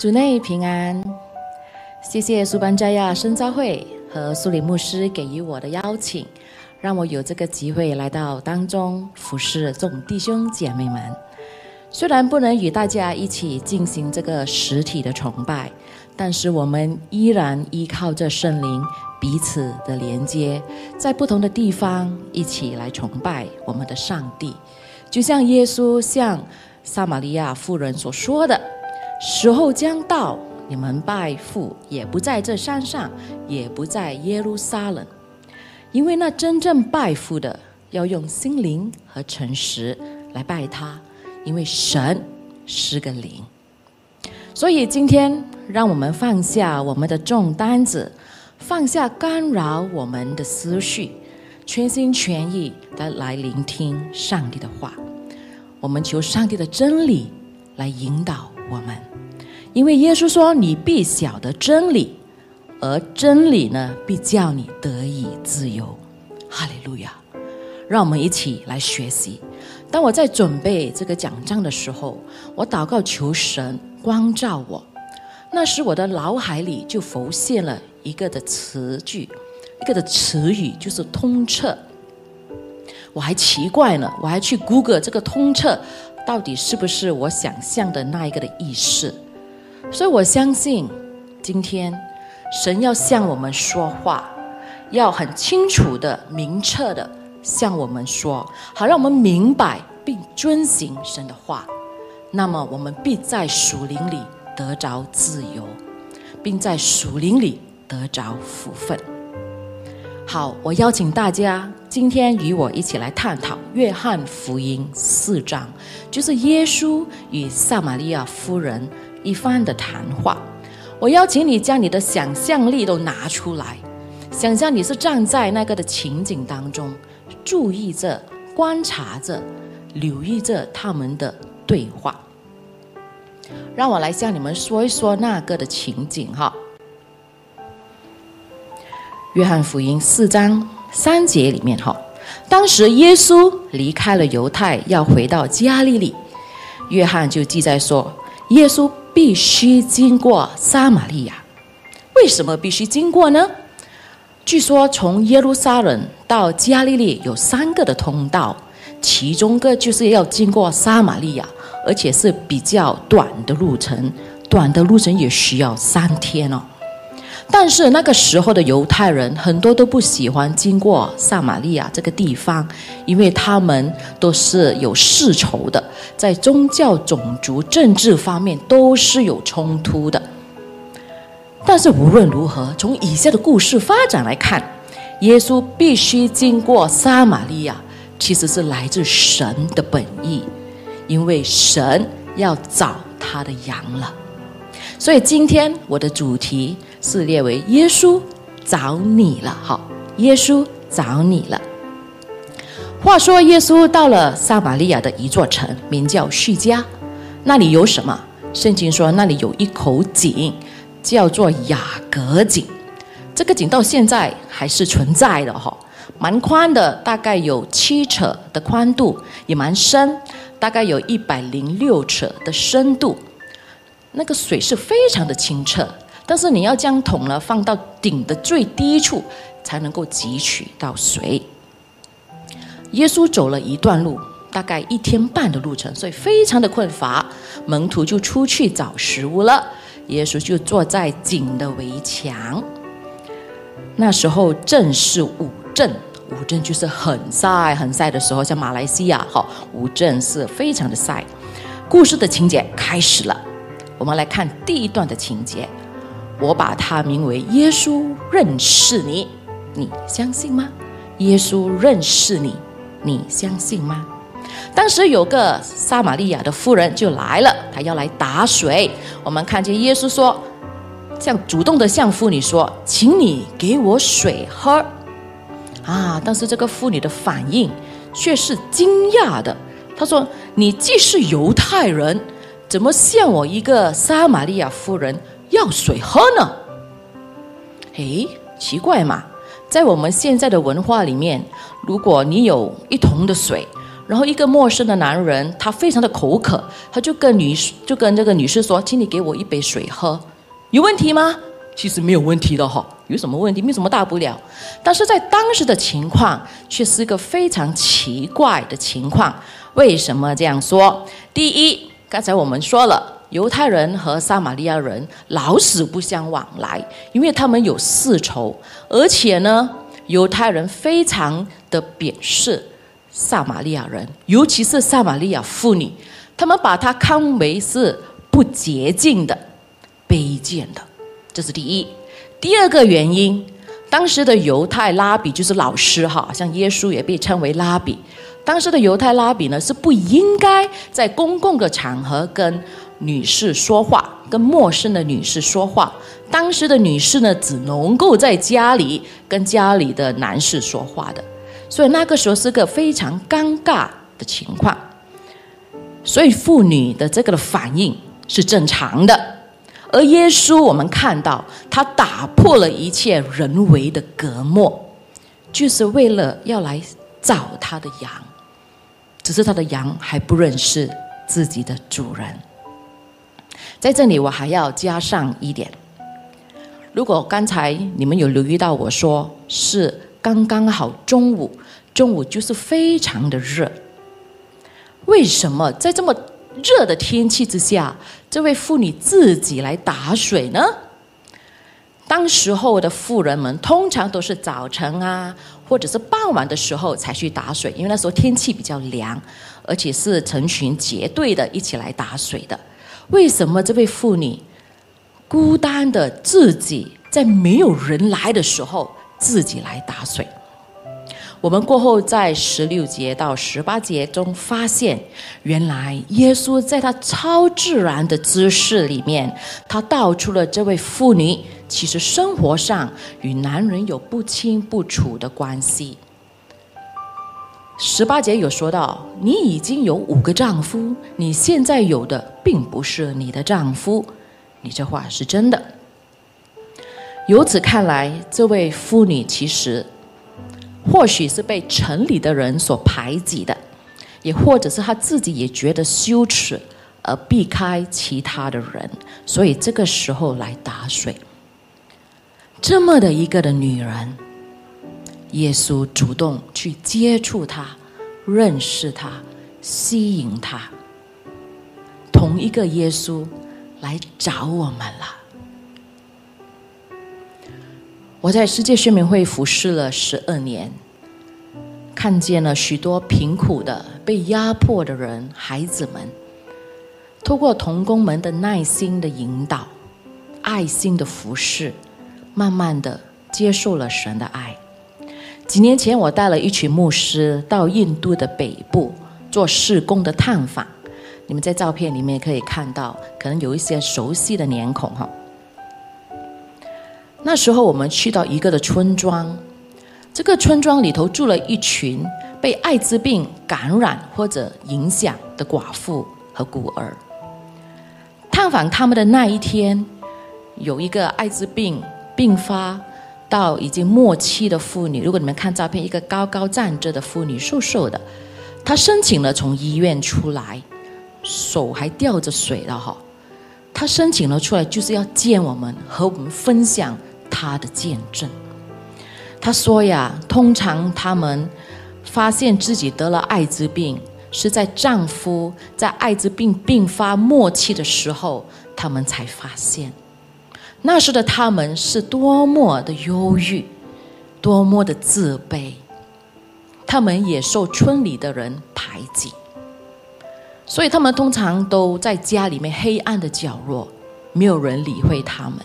主内平安，谢谢苏班加亚深造会和苏里牧师给予我的邀请，让我有这个机会来到当中服侍众弟兄姐妹们。虽然不能与大家一起进行这个实体的崇拜，但是我们依然依靠着圣灵彼此的连接，在不同的地方一起来崇拜我们的上帝，就像耶稣向撒玛利亚妇人所说的：“时候将到，你们拜父也不在这山上，也不在耶路撒冷，因为那真正拜父的，要用心灵和诚实来拜他。”因为神是个灵，所以今天让我们放下我们的重担子，放下干扰我们的思绪，全心全意的来聆听上帝的话。我们求上帝的真理来引导我们，因为耶稣说：“你必晓得真理，而真理呢，必叫你得以自由。”哈利路亚！让我们一起来学习。当我在准备这个讲章的时候，我祷告求神光照我。那时我的脑海里就浮现了一个的词句，一个的词语，就是通彻。我还奇怪呢，我还去 Google 这个通彻到底是不是我想象的那一个的意思。所以我相信，今天神要向我们说话，要很清楚的、明确的。向我们说，好让我们明白并遵行神的话，那么我们必在属灵里得着自由，并在属灵里得着福分。好，我邀请大家今天与我一起来探讨约翰福音四章，就是耶稣与撒玛利亚夫人一番的谈话。我邀请你将你的想象力都拿出来，想象你是站在那个的情景当中。注意着，观察着，留意着他们的对话。让我来向你们说一说那个的情景哈。约翰福音四章三节里面哈，当时耶稣离开了犹太，要回到加利利，约翰就记载说，耶稣必须经过撒玛利亚。为什么必须经过呢？据说从耶路撒冷到加利利有三个的通道，其中个就是要经过撒玛利亚，而且是比较短的路程，短的路程也需要三天哦。但是那个时候的犹太人很多都不喜欢经过撒玛利亚这个地方，因为他们都是有世仇的，在宗教、种族、政治方面都是有冲突的。但是无论如何，从以下的故事发展来看，耶稣必须经过撒玛利亚，其实是来自神的本意，因为神要找他的羊了。所以今天我的主题是列为耶稣找你了。好，耶稣找你了。话说耶稣到了撒玛利亚的一座城，名叫叙加，那里有什么？圣经说那里有一口井。叫做雅各井，这个井到现在还是存在的哈，蛮宽的，大概有七尺的宽度，也蛮深，大概有一百零六尺的深度。那个水是非常的清澈，但是你要将桶呢放到顶的最低处，才能够汲取到水。耶稣走了一段路，大概一天半的路程，所以非常的困乏，门徒就出去找食物了。耶稣就坐在井的围墙。那时候正是午正，午正就是很晒很晒的时候，像马来西亚哈，午正是非常的晒。故事的情节开始了，我们来看第一段的情节。我把它名为“耶稣认识你”，你相信吗？耶稣认识你，你相信吗？当时有个撒玛利亚的妇人就来了，她要来打水。我们看见耶稣说，像主动的向妇女说：“请你给我水喝。”啊！但是这个妇女的反应却是惊讶的。她说：“你既是犹太人，怎么向我一个撒玛利亚妇人要水喝呢？”诶，奇怪嘛！在我们现在的文化里面，如果你有一桶的水，然后一个陌生的男人，他非常的口渴，他就跟女就跟这个女士说：“请你给我一杯水喝，有问题吗？”其实没有问题的哈，有什么问题？没什么大不了。但是在当时的情况，却是一个非常奇怪的情况。为什么这样说？第一，刚才我们说了，犹太人和撒玛利亚人老死不相往来，因为他们有世仇，而且呢，犹太人非常的鄙视。撒玛利亚人，尤其是撒玛利亚妇女，他们把她看为是不洁净的、卑贱的，这是第一。第二个原因，当时的犹太拉比就是老师哈，像耶稣也被称为拉比。当时的犹太拉比呢，是不应该在公共的场合跟女士说话，跟陌生的女士说话。当时的女士呢，只能够在家里跟家里的男士说话的。所以那个时候是个非常尴尬的情况，所以妇女的这个的反应是正常的，而耶稣我们看到他打破了一切人为的隔膜，就是为了要来找他的羊，只是他的羊还不认识自己的主人。在这里我还要加上一点，如果刚才你们有留意到我说是。刚刚好中午，中午就是非常的热。为什么在这么热的天气之下，这位妇女自己来打水呢？当时候的妇人们通常都是早晨啊，或者是傍晚的时候才去打水，因为那时候天气比较凉，而且是成群结队的一起来打水的。为什么这位妇女孤单的自己在没有人来的时候？自己来打水。我们过后在十六节到十八节中发现，原来耶稣在他超自然的姿势里面，他道出了这位妇女其实生活上与男人有不清不楚的关系。十八节有说到，你已经有五个丈夫，你现在有的并不是你的丈夫，你这话是真的。由此看来，这位妇女其实或许是被城里的人所排挤的，也或者是她自己也觉得羞耻而避开其他的人，所以这个时候来打水。这么的一个的女人，耶稣主动去接触他，认识他，吸引他，同一个耶稣来找我们了。我在世界宣明会服侍了十二年，看见了许多贫苦的、被压迫的人、孩子们，透过童工们的耐心的引导、爱心的服侍，慢慢的接受了神的爱。几年前，我带了一群牧师到印度的北部做施工的探访，你们在照片里面可以看到，可能有一些熟悉的脸孔哈。那时候我们去到一个的村庄，这个村庄里头住了一群被艾滋病感染或者影响的寡妇和孤儿。探访他们的那一天，有一个艾滋病并发到已经末期的妇女。如果你们看照片，一个高高站着的妇女，瘦瘦的，她申请了从医院出来，手还吊着水了哈。她申请了出来，就是要见我们，和我们分享。他的见证，他说呀，通常他们发现自己得了艾滋病，是在丈夫在艾滋病病发末期的时候，他们才发现。那时的他们是多么的忧郁，多么的自卑，他们也受村里的人排挤，所以他们通常都在家里面黑暗的角落，没有人理会他们。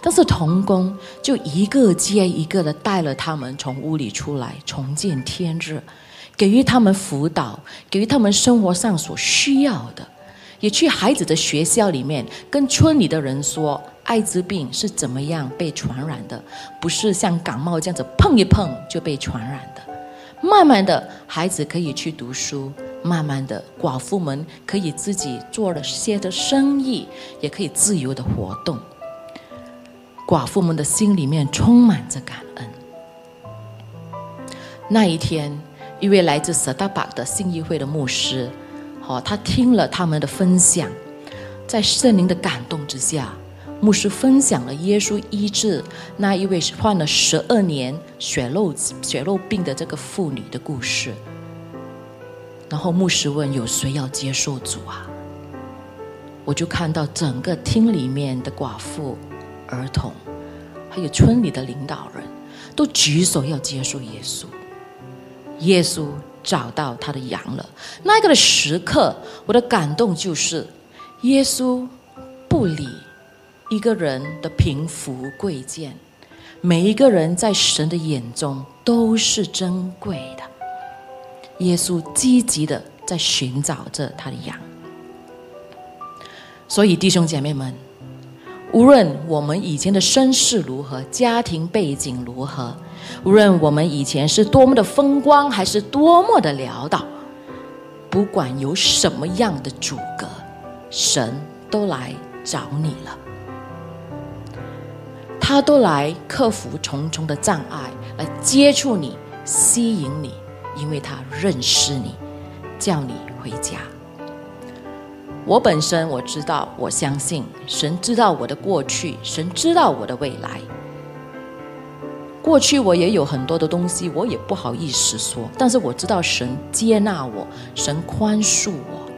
但是童工就一个接一个的带了他们从屋里出来，重见天日，给予他们辅导，给予他们生活上所需要的，也去孩子的学校里面跟村里的人说，艾滋病是怎么样被传染的，不是像感冒这样子碰一碰就被传染的。慢慢的，孩子可以去读书，慢慢的，寡妇们可以自己做了些的生意，也可以自由的活动。寡妇们的心里面充满着感恩。那一天，一位来自舍大巴的信义会的牧师，哦，他听了他们的分享，在圣灵的感动之下，牧师分享了耶稣医治那一位患了十二年血肉血肉病的这个妇女的故事。然后牧师问：“有谁要接受主啊？”我就看到整个厅里面的寡妇、儿童，还有村里的领导人都举手要接受耶稣。耶稣找到他的羊了。那个的时刻，我的感动就是，耶稣不理一个人的贫富贵贱，每一个人在神的眼中都是珍贵的。耶稣积极的在寻找着他的羊。所以弟兄姐妹们，无论我们以前的身世如何，家庭背景如何。无论我们以前是多么的风光，还是多么的潦倒，不管有什么样的阻隔，神都来找你了。他都来克服重重的障碍，来接触你，吸引你，因为他认识你，叫你回家。我本身我知道，我相信神知道我的过去，神知道我的未来。过去我也有很多的东西，我也不好意思说。但是我知道神接纳我，神宽恕我，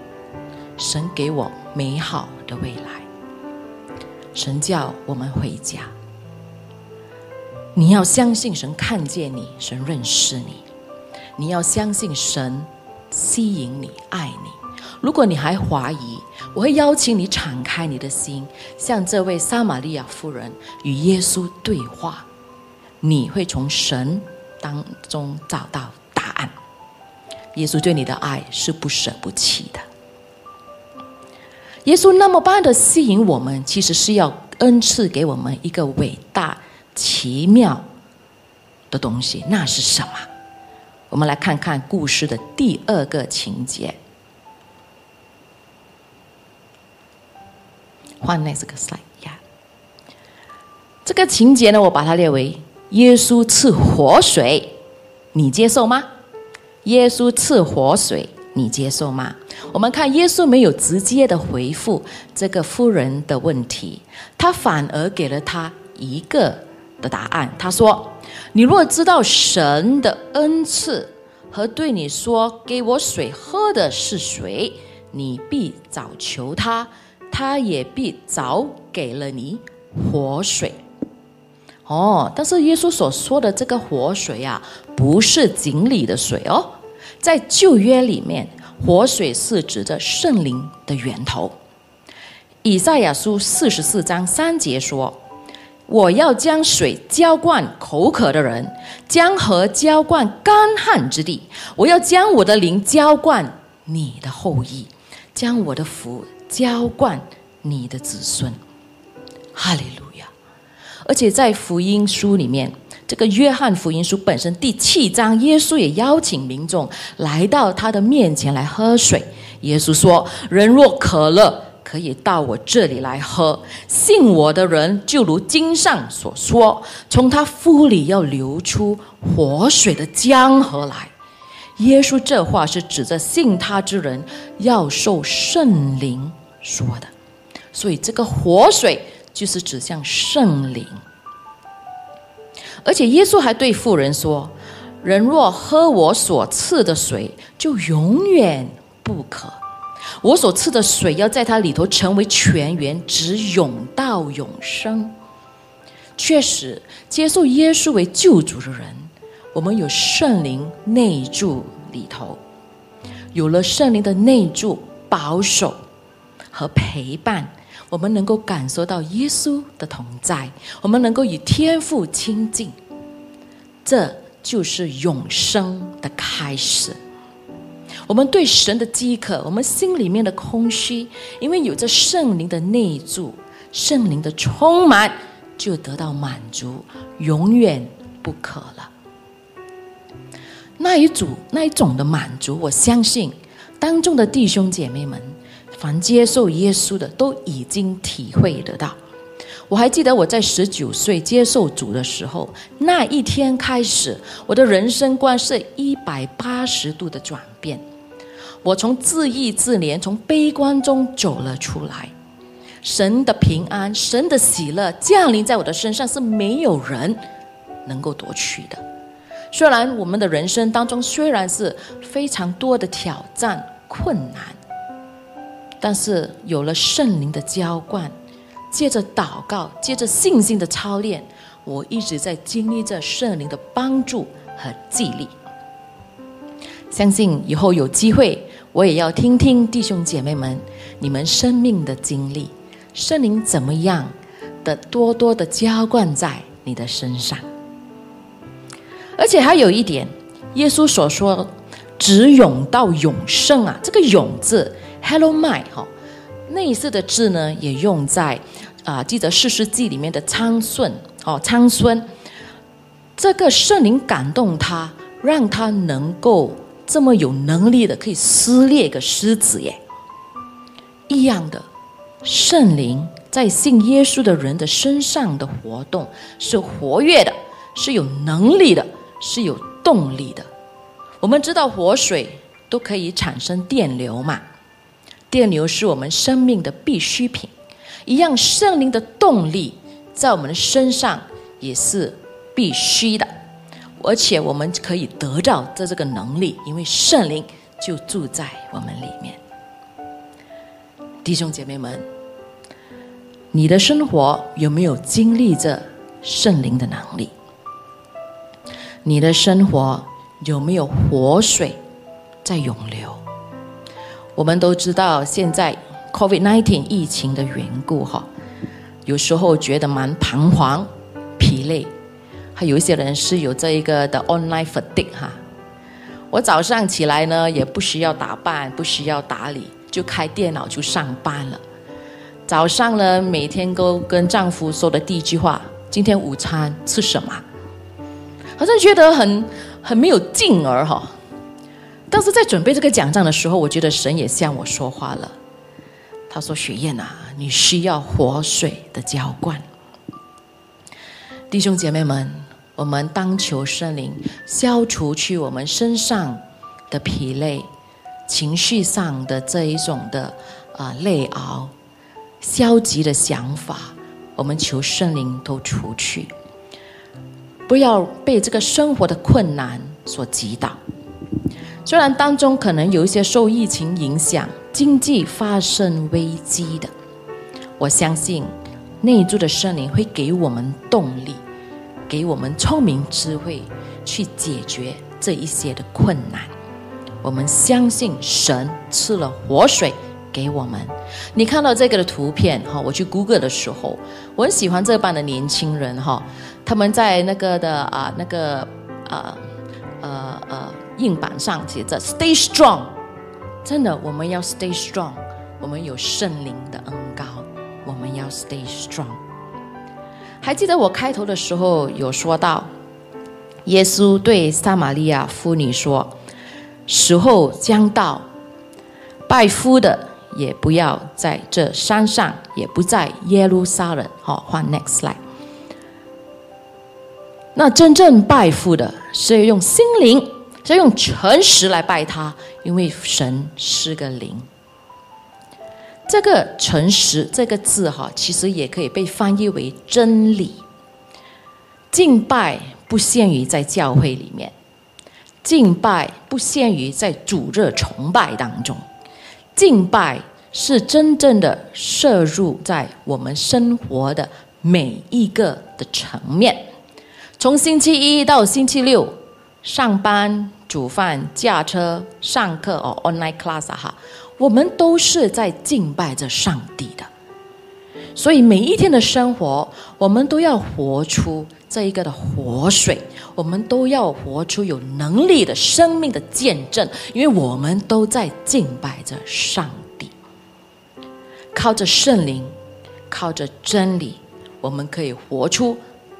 神给我美好的未来。神叫我们回家。你要相信神看见你，神认识你。你要相信神吸引你，爱你。如果你还怀疑，我会邀请你敞开你的心，像这位撒玛利亚夫人与耶稣对话。你会从神当中找到答案。耶稣对你的爱是不舍不弃的。耶稣那么般的吸引我们，其实是要恩赐给我们一个伟大奇妙的东西，那是什么？我们来看看故事的第二个情节。换那这个 slide 呀，这个情节呢，我把它列为。耶稣赐活水，你接受吗？耶稣赐活水，你接受吗？我们看耶稣没有直接的回复这个妇人的问题，他反而给了他一个的答案。他说：“你若知道神的恩赐和对你说给我水喝的是谁，你必早求他，他也必早给了你活水。”哦，但是耶稣所说的这个活水啊，不是井里的水哦。在旧约里面，活水是指着圣灵的源头。以赛亚书四十四章三节说：“我要将水浇灌口渴的人，将河浇灌干旱之地。我要将我的灵浇灌你的后裔，将我的福浇灌你的子孙。”哈利路亚。而且在福音书里面，这个约翰福音书本身第七章，耶稣也邀请民众来到他的面前来喝水。耶稣说：“人若渴了，可以到我这里来喝。信我的人，就如经上所说，从他腹里要流出活水的江河来。”耶稣这话是指着信他之人要受圣灵说的，所以这个活水。就是指向圣灵，而且耶稣还对妇人说：“人若喝我所赐的水，就永远不渴。我所赐的水要在它里头成为泉源，直涌到永生。”确实，接受耶稣为救主的人，我们有圣灵内住里头，有了圣灵的内住、保守和陪伴。我们能够感受到耶稣的同在，我们能够与天父亲近，这就是永生的开始。我们对神的饥渴，我们心里面的空虚，因为有着圣灵的内住、圣灵的充满，就得到满足，永远不渴了。那一组那一种的满足，我相信当中的弟兄姐妹们。凡接受耶稣的，都已经体会得到。我还记得我在十九岁接受主的时候，那一天开始，我的人生观是一百八十度的转变。我从自义自怜、从悲观中走了出来。神的平安、神的喜乐降临在我的身上，是没有人能够夺取的。虽然我们的人生当中虽然是非常多的挑战、困难，但是有了圣灵的浇灌。借着祷告，借着信心的操练，我一直在经历着圣灵的帮助和激励。相信以后有机会，我也要听听弟兄姐妹们你们生命的经历，圣灵怎么样的多多的浇灌在你的身上。而且还有一点，耶稣所说“只永到永生”啊，这个“永”字，Hello my 哈。类似的字呢，也用在啊，记得四世纪里面的昌顺哦，昌孙，这个圣灵感动他，让他能够这么有能力的，可以撕裂一个狮子耶。一样的，圣灵在信耶稣的人的身上的活动是活跃的，是有能力的，是有动力的。我们知道活水都可以产生电流嘛。电流是我们生命的必需品，一样圣灵的动力在我们的身上也是必须的，而且我们可以得到这这个能力，因为圣灵就住在我们里面。弟兄姐妹们，你的生活有没有经历着圣灵的能力？你的生活有没有活水在涌流？我们都知道，现在 COVID-19 疫情的缘故，哈，有时候觉得蛮彷徨、疲累，还有一些人是有这一个的 online fatigue 哈。我早上起来呢，也不需要打扮，不需要打理，就开电脑就上班了。早上呢，每天都跟丈夫说的第一句话：“今天午餐吃什么？”好像觉得很很没有劲儿哈。但是在准备这个奖章的时候，我觉得神也向我说话了。他说：“雪燕啊，你需要活水的浇灌。弟兄姐妹们，我们当求圣灵消除去我们身上的疲累、情绪上的这一种的啊累熬、消极的想法，我们求圣灵都除去，不要被这个生活的困难所击倒。”虽然当中可能有一些受疫情影响、经济发生危机的，我相信内住的圣灵会给我们动力，给我们聪明智慧去解决这一些的困难。我们相信神赐了活水给我们。你看到这个的图片哈，我去 Google 的时候，我很喜欢这班的年轻人哈，他们在那个的啊那个啊呃呃。硬板上写着 “Stay strong”，真的，我们要 Stay strong。我们有圣灵的恩高，我们要 Stay strong。还记得我开头的时候有说到，耶稣对撒玛利亚妇女说：“时候将到，拜夫的也不要在这山上，也不在耶路撒冷。”好，换 Next slide。那真正拜父的是要用心灵。要用诚实来拜他，因为神是个灵。这个诚实这个字哈，其实也可以被翻译为真理。敬拜不限于在教会里面，敬拜不限于在主热崇拜当中，敬拜是真正的摄入在我们生活的每一个的层面，从星期一到星期六上班。煮饭、驾车、上课哦，online class 哈，我们都是在敬拜着上帝的。所以每一天的生活，我们都要活出这一个的活水，我们都要活出有能力的生命的见证，因为我们都在敬拜着上帝。靠着圣灵，靠着真理，我们可以活出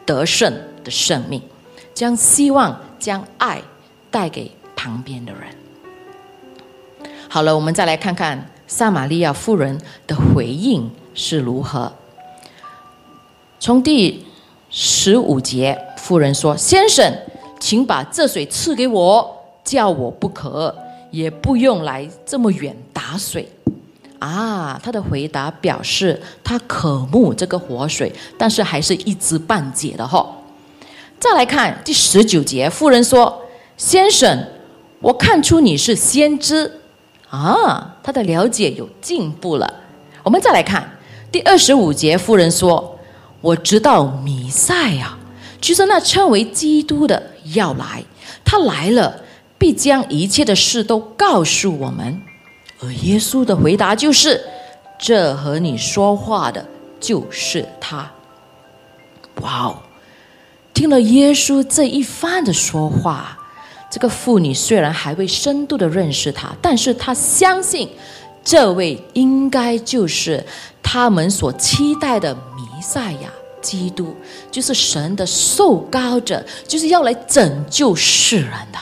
得胜的生命，将希望，将爱。带给旁边的人。好了，我们再来看看撒玛利亚妇人的回应是如何。从第十五节，妇人说：“先生，请把这水赐给我，叫我不渴，也不用来这么远打水。”啊，他的回答表示他渴慕这个活水，但是还是一知半解的哈。再来看第十九节，妇人说：“先生，我看出你是先知啊。”他的了解有进步了。我们再来看第二十五节，妇人说：“我知道弥赛亚，就是那称为基督的要来，他来了，必将一切的事都告诉我们。”而耶稣的回答就是：“这和你说话的就是他。”哇哦！听了耶稣这一番的说话，这个妇女虽然还未深度的认识他，但是她相信这位应该就是他们所期待的弥赛亚基督，就是神的受膏者，就是要来拯救世人的。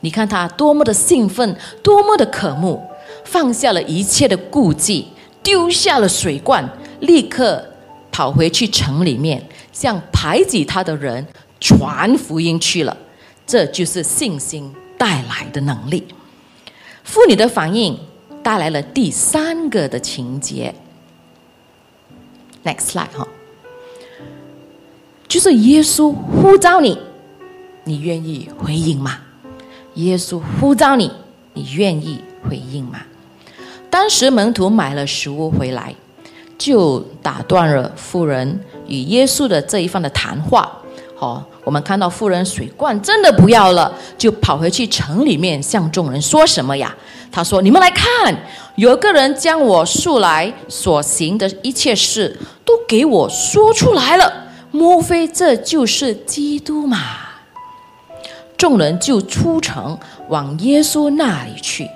你看他多么的兴奋，多么的渴慕，放下了一切的顾忌，丢下了水罐，立刻跑回去城里面。向排挤他的人传福音去了，这就是信心带来的能力。妇女的反应带来了第三个的情节。Next slide 哈，就是耶稣呼召你，你愿意回应吗？耶稣呼召你，你愿意回应吗？当时门徒买了食物回来，就打断了妇人。与耶稣的这一番的谈话，好，我们看到妇人水罐真的不要了，就跑回去城里面向众人说什么呀？他说：“你们来看，有个人将我素来所行的一切事都给我说出来了，莫非这就是基督吗？”众人就出城往耶稣那里去。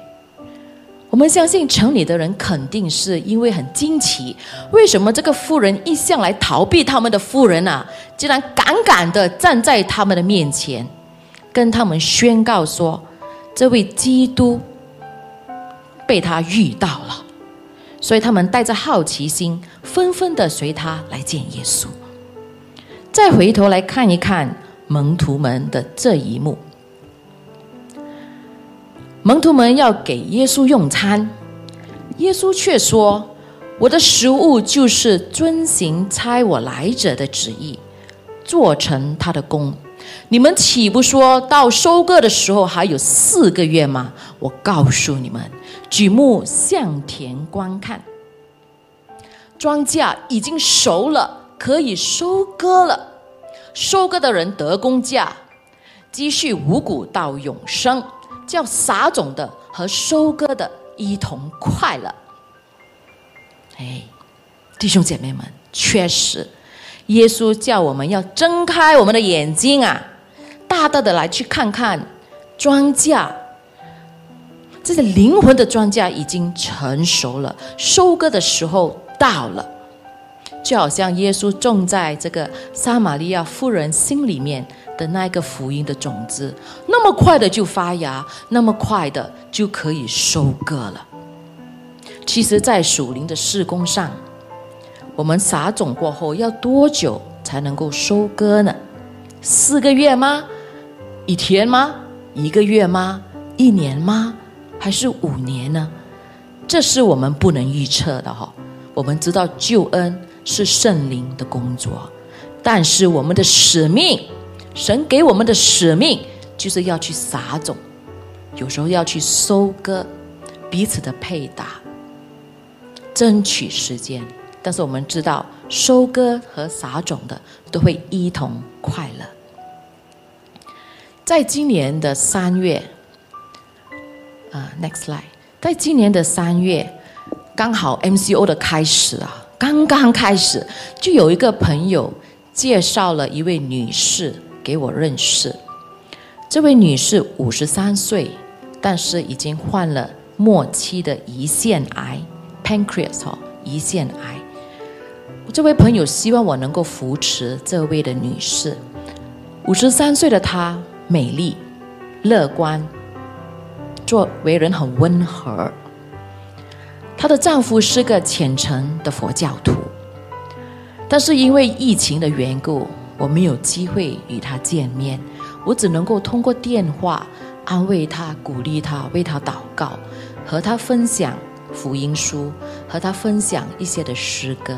我们相信城里的人肯定是因为很惊奇，为什么这个妇人一向来逃避他们的妇人啊，竟然敢敢的站在他们的面前，跟他们宣告说，这位基督被他遇到了，所以他们带着好奇心，纷纷的随他来见耶稣。再回头来看一看门徒们的这一幕。门徒们要给耶稣用餐，耶稣却说：“我的食物就是遵行差我来者的旨意，做成他的功。你们岂不说到收割的时候还有四个月吗？我告诉你们，举目向田观看，庄稼已经熟了，可以收割了。收割的人得工价，积蓄五谷到永生。”叫撒种的和收割的一同快乐。哎，弟兄姐妹们，确实，耶稣叫我们要睁开我们的眼睛啊，大大的来去看看庄稼，这个灵魂的庄稼已经成熟了，收割的时候到了，就好像耶稣种在这个撒玛利亚夫人心里面。的那个福音的种子，那么快的就发芽，那么快的就可以收割了。其实，在属灵的事工上，我们撒种过后要多久才能够收割呢？四个月吗？一天吗？一个月吗？一年吗？还是五年呢？这是我们不能预测的哈。我们知道救恩是圣灵的工作，但是我们的使命。神给我们的使命就是要去撒种，有时候要去收割，彼此的配搭，争取时间。但是我们知道，收割和撒种的都会一同快乐。在今年的三月，啊，next slide，在今年的三月，刚好 MCO 的开始啊，刚刚开始，就有一个朋友介绍了一位女士。给我认识，这位女士五十三岁，但是已经患了末期的胰腺癌 （pancreas） 哈，胰腺癌。这位朋友希望我能够扶持这位的女士。五十三岁的她美丽、乐观，做为人很温和。她的丈夫是个虔诚的佛教徒。但是因为疫情的缘故，我没有机会与他见面，我只能够通过电话安慰他、鼓励他、为他祷告，和他分享福音书，和他分享一些的诗歌。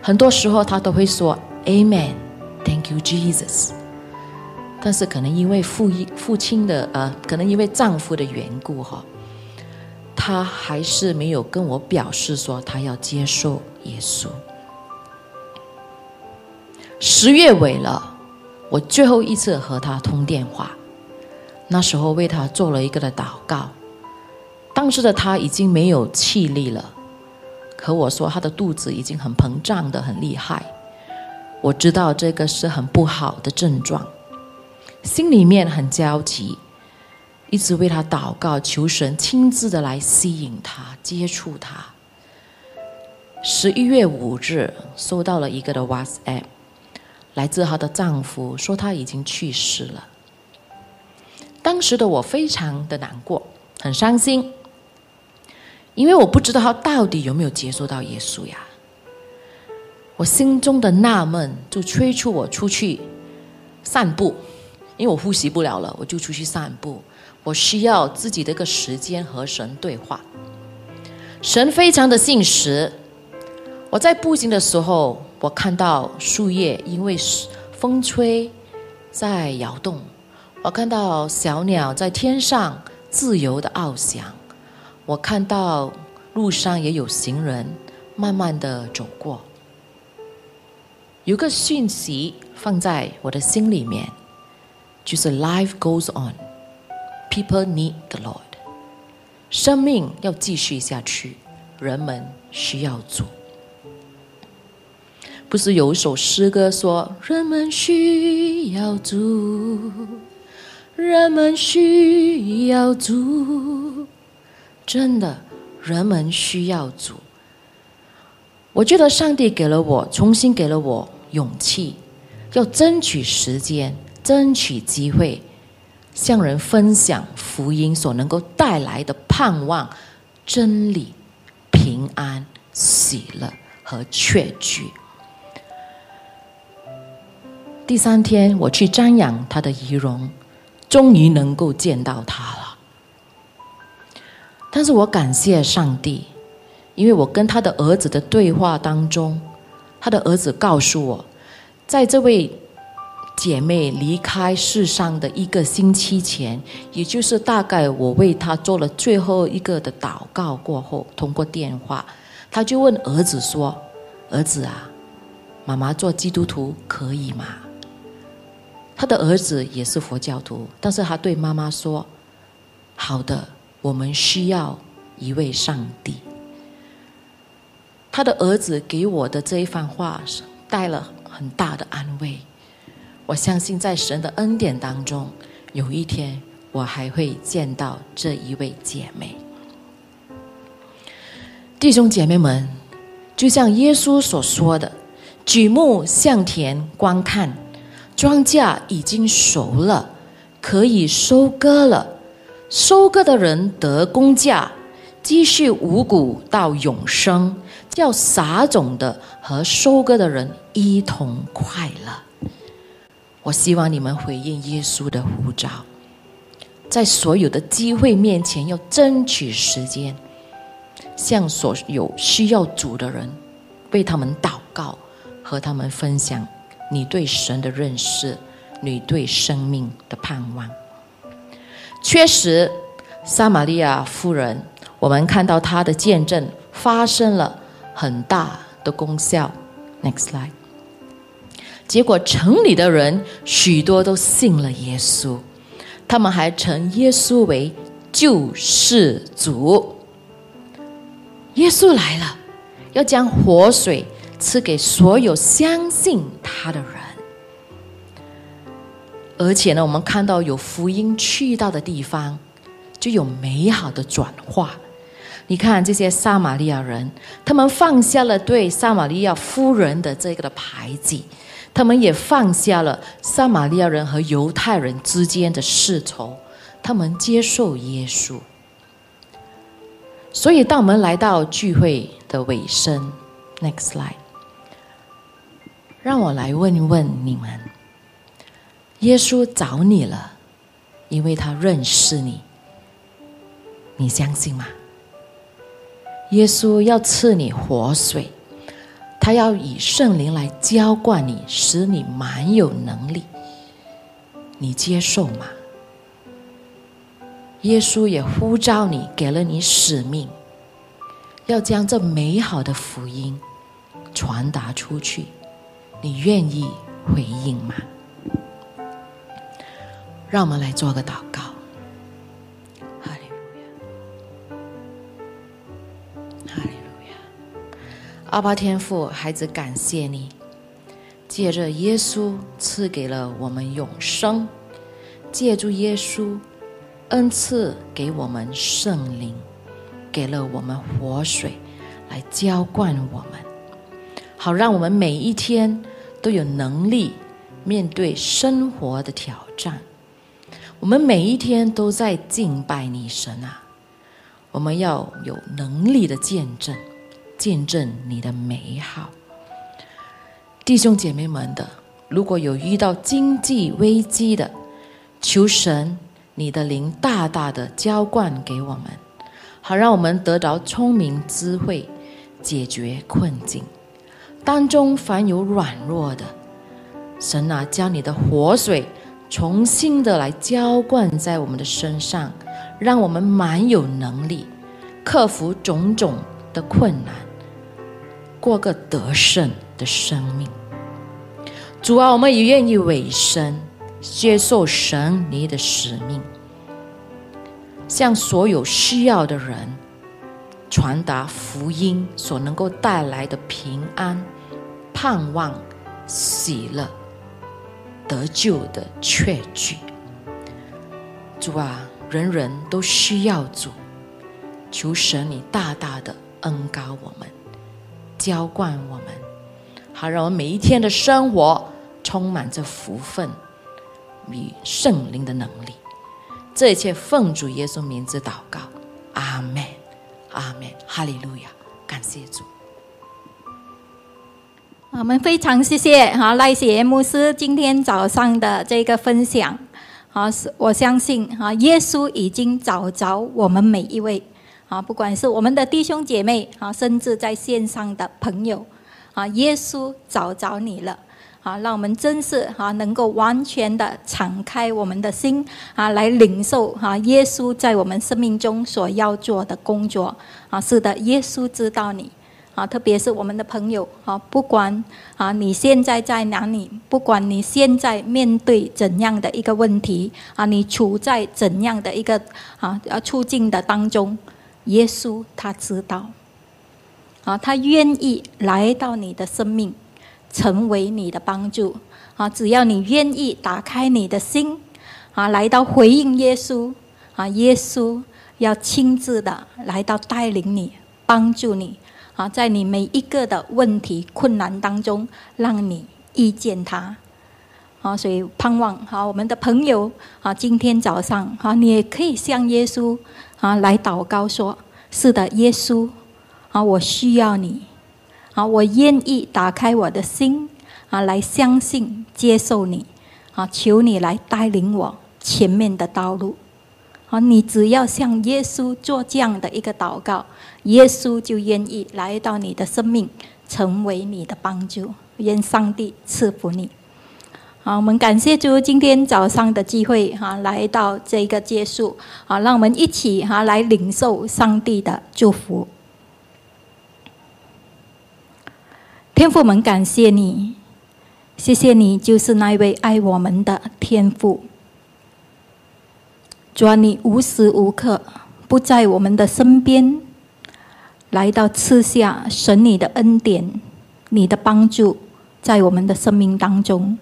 很多时候他都会说 “Amen”，“Thank you Jesus”。但是可能因为父一父亲的呃，可能因为丈夫的缘故哈，他还是没有跟我表示说他要接受耶稣。十月尾了，我最后一次和他通电话，那时候为他做了一个的祷告。当时的他已经没有气力了，可我说他的肚子已经很膨胀的很厉害。我知道这个是很不好的症状。心里面很焦急，一直为他祷告，求神亲自的来吸引他、接触他。十一月五日收到了一个的 WhatsApp，来自她的丈夫，说他已经去世了。当时的我非常的难过，很伤心，因为我不知道他到底有没有接受到耶稣呀。我心中的纳闷就催促我出去散步。因为我呼吸不了了，我就出去散步。我需要自己的一个时间和神对话。神非常的信实。我在步行的时候，我看到树叶因为风吹在摇动。我看到小鸟在天上自由的翱翔。我看到路上也有行人慢慢的走过。有个讯息放在我的心里面。就是 life goes on, people need the Lord。生命要继续下去，人们需要主。不是有一首诗歌说：“人们需要主，人们需要主。”真的，人们需要主。我觉得上帝给了我，重新给了我勇气，要争取时间。争取机会，向人分享福音所能够带来的盼望、真理、平安、喜乐和确据。第三天，我去瞻仰他的仪容，终于能够见到他了。但是我感谢上帝，因为我跟他的儿子的对话当中，他的儿子告诉我，在这位。姐妹离开世上的一个星期前，也就是大概我为她做了最后一个的祷告过后，通过电话，他就问儿子说：“儿子啊，妈妈做基督徒可以吗？”他的儿子也是佛教徒，但是他对妈妈说：“好的，我们需要一位上帝。”他的儿子给我的这一番话，带了很大的安慰。我相信在神的恩典当中，有一天我还会见到这一位姐妹。弟兄姐妹们，就像耶稣所说的：“举目向田观看，庄稼已经熟了，可以收割了。收割的人得工价，积蓄五谷到永生，叫撒种的和收割的人一同快乐。”我希望你们回应耶稣的呼召，在所有的机会面前要争取时间，向所有需要主的人为他们祷告，和他们分享你对神的认识，你对生命的盼望。确实，撒玛利亚夫人，我们看到她的见证发生了很大的功效。Next slide。结果城里的人许多都信了耶稣，他们还称耶稣为救世主。耶稣来了，要将活水赐给所有相信他的人。而且呢，我们看到有福音去到的地方，就有美好的转化。你看这些撒玛利亚人，他们放下了对撒玛利亚夫人的这个的排挤。他们也放下了撒玛利亚人和犹太人之间的世仇，他们接受耶稣。所以，当我们来到聚会的尾声，next slide，让我来问一问你们：耶稣找你了，因为他认识你，你相信吗？耶稣要赐你活水，他要以圣灵来浇灌你，使你满有能力。你接受吗？耶稣也呼召你，给了你使命，要将这美好的福音传达出去。你愿意回应吗？让我们来做个祷告。哈利路亚，哈利路亚。阿巴天父，孩子感谢你，借着耶稣赐给了我们永生，借助耶稣恩赐给我们圣灵，给了我们活水来浇灌我们。好，让我们每一天都有能力面对生活的挑战。我们每一天都在敬拜你神啊！我们要有能力的见证，见证你的美好。弟兄姐妹们的，如果有遇到经济危机的，求神你的灵大大的浇灌给我们，好让我们得着聪明智慧，解决困境。当中凡有软弱的，神啊，将你的活水重新的来浇灌在我们的身上，让我们满有能力克服种种的困难，过个得胜的生命。主啊，我们也愿意委身接受神你的使命，向所有需要的人传达福音所能够带来的平安。盼望、喜乐、得救的确据，主啊，人人都需要主，求神你大大的恩高我们，浇灌我们，好让我们每一天的生活充满着福分与圣灵的能力。这一切奉主耶稣名字祷告，阿门，阿门，哈利路亚，感谢主。我们非常谢谢哈赖谢牧师今天早上的这个分享，啊，是，我相信哈耶稣已经找着我们每一位，啊，不管是我们的弟兄姐妹啊，甚至在线上的朋友，啊，耶稣找着你了，啊，让我们真是哈能够完全的敞开我们的心啊，来领受哈耶稣在我们生命中所要做的工作，啊，是的，耶稣知道你。啊，特别是我们的朋友啊，不管啊你现在在哪里，不管你现在面对怎样的一个问题啊，你处在怎样的一个啊呃处境的当中，耶稣他知道，啊，他愿意来到你的生命，成为你的帮助啊，只要你愿意打开你的心啊，来到回应耶稣啊，耶稣要亲自的来到带领你，帮助你。啊，在你每一个的问题困难当中，让你遇见他，啊，所以盼望哈，我们的朋友啊，今天早上哈，你也可以向耶稣啊来祷告说：是的，耶稣啊，我需要你，啊，我愿意打开我的心啊，来相信接受你，啊，求你来带领我前面的道路。啊，你只要向耶稣做这样的一个祷告，耶稣就愿意来到你的生命，成为你的帮助。愿上帝赐福你。好，我们感谢主今天早上的机会，哈，来到这个结束。好，让我们一起哈来领受上帝的祝福。天父们，感谢你，谢谢你，就是那位爱我们的天父。主啊，你无时无刻不在我们的身边，来到赐下神你的恩典、你的帮助，在我们的生命当中。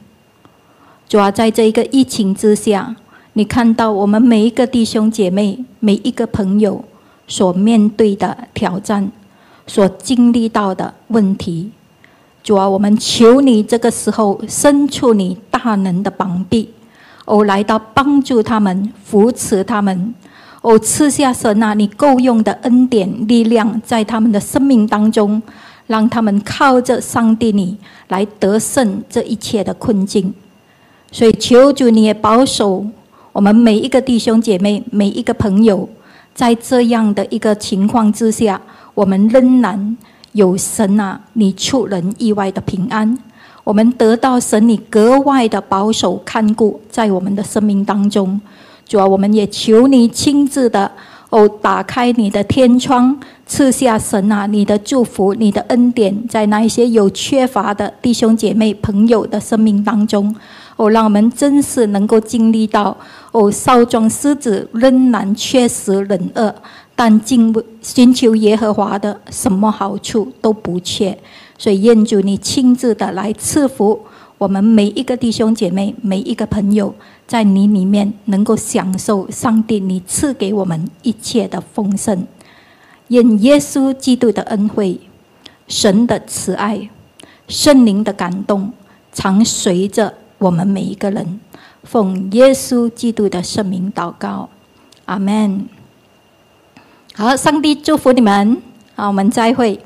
主啊，在这一个疫情之下，你看到我们每一个弟兄姐妹、每一个朋友所面对的挑战、所经历到的问题。主啊，我们求你这个时候伸出你大能的膀臂。哦，来到帮助他们，扶持他们，我，赐下神啊，你够用的恩典力量，在他们的生命当中，让他们靠着上帝你来得胜这一切的困境。所以求主你也保守我们每一个弟兄姐妹、每一个朋友，在这样的一个情况之下，我们仍然有神啊，你出人意外的平安。我们得到神你格外的保守看顾在我们的生命当中，主啊，我们也求你亲自的哦，打开你的天窗，赐下神啊你的祝福、你的恩典，在那一些有缺乏的弟兄姐妹、朋友的生命当中，哦，让我们真是能够经历到哦，少壮狮子仍然缺食冷饿，但进寻求耶和华的，什么好处都不缺。所以，愿主你亲自的来赐福我们每一个弟兄姐妹、每一个朋友，在你里面能够享受上帝你赐给我们一切的丰盛。愿耶稣基督的恩惠、神的慈爱、圣灵的感动，常随着我们每一个人。奉耶稣基督的圣名祷告，阿门。好，上帝祝福你们。好，我们再会。